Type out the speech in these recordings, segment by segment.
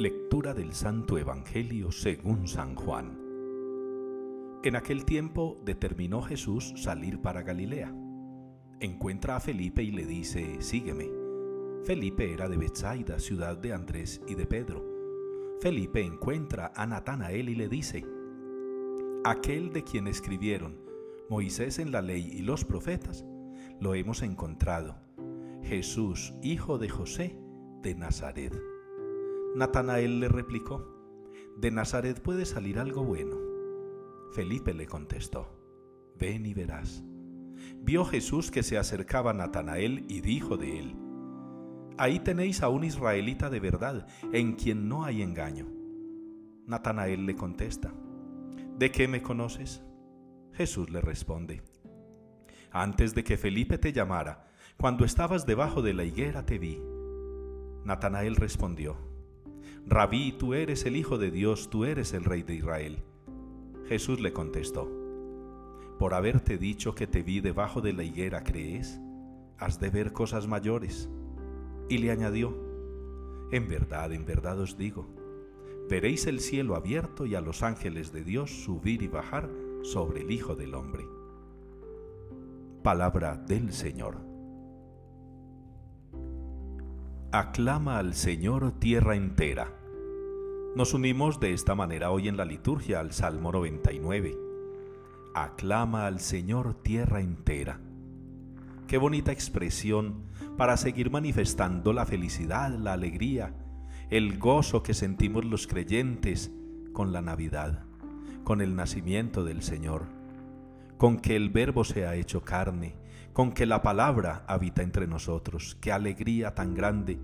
Lectura del Santo Evangelio según San Juan. En aquel tiempo determinó Jesús salir para Galilea. Encuentra a Felipe y le dice, sígueme. Felipe era de Bethsaida, ciudad de Andrés y de Pedro. Felipe encuentra a Natanael y le dice, aquel de quien escribieron Moisés en la ley y los profetas, lo hemos encontrado, Jesús, hijo de José de Nazaret. Natanael le replicó, de Nazaret puede salir algo bueno. Felipe le contestó, ven y verás. Vio Jesús que se acercaba a Natanael y dijo de él, ahí tenéis a un israelita de verdad, en quien no hay engaño. Natanael le contesta, ¿de qué me conoces? Jesús le responde, antes de que Felipe te llamara, cuando estabas debajo de la higuera te vi. Natanael respondió, Rabí, tú eres el Hijo de Dios, tú eres el Rey de Israel. Jesús le contestó, por haberte dicho que te vi debajo de la higuera, ¿crees? Has de ver cosas mayores. Y le añadió, en verdad, en verdad os digo, veréis el cielo abierto y a los ángeles de Dios subir y bajar sobre el Hijo del Hombre. Palabra del Señor. Aclama al Señor tierra entera. Nos unimos de esta manera hoy en la liturgia al Salmo 99. Aclama al Señor tierra entera. Qué bonita expresión para seguir manifestando la felicidad, la alegría, el gozo que sentimos los creyentes con la Navidad, con el nacimiento del Señor, con que el Verbo se ha hecho carne, con que la palabra habita entre nosotros. Qué alegría tan grande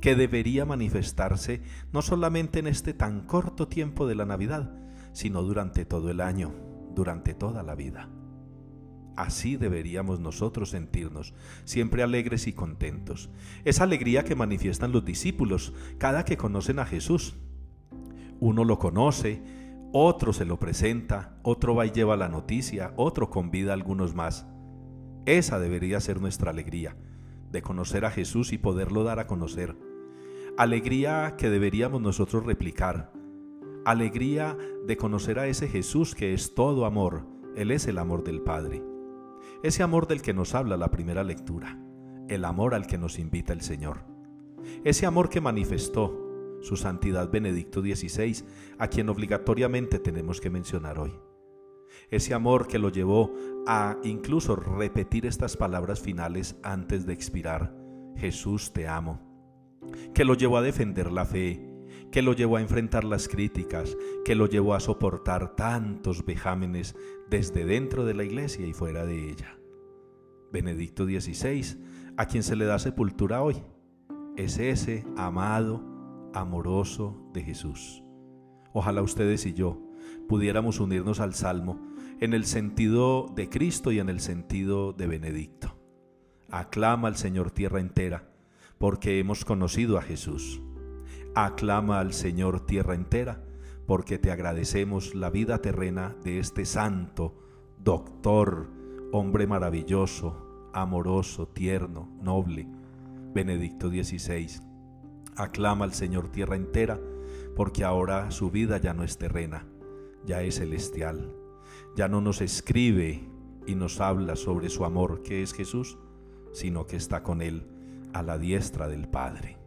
que debería manifestarse no solamente en este tan corto tiempo de la Navidad, sino durante todo el año, durante toda la vida. Así deberíamos nosotros sentirnos, siempre alegres y contentos. Esa alegría que manifiestan los discípulos cada que conocen a Jesús. Uno lo conoce, otro se lo presenta, otro va y lleva la noticia, otro convida a algunos más. Esa debería ser nuestra alegría, de conocer a Jesús y poderlo dar a conocer. Alegría que deberíamos nosotros replicar. Alegría de conocer a ese Jesús que es todo amor. Él es el amor del Padre. Ese amor del que nos habla la primera lectura. El amor al que nos invita el Señor. Ese amor que manifestó su Santidad Benedicto XVI, a quien obligatoriamente tenemos que mencionar hoy ese amor que lo llevó a incluso repetir estas palabras finales antes de expirar, Jesús te amo, que lo llevó a defender la fe, que lo llevó a enfrentar las críticas, que lo llevó a soportar tantos vejámenes desde dentro de la iglesia y fuera de ella. Benedicto XVI, a quien se le da sepultura hoy, es ese amado, amoroso de Jesús. Ojalá ustedes y yo pudiéramos unirnos al Salmo en el sentido de Cristo y en el sentido de Benedicto. Aclama al Señor tierra entera, porque hemos conocido a Jesús. Aclama al Señor tierra entera, porque te agradecemos la vida terrena de este santo, doctor, hombre maravilloso, amoroso, tierno, noble, Benedicto XVI. Aclama al Señor tierra entera, porque ahora su vida ya no es terrena, ya es celestial. Ya no nos escribe y nos habla sobre su amor, que es Jesús, sino que está con Él a la diestra del Padre.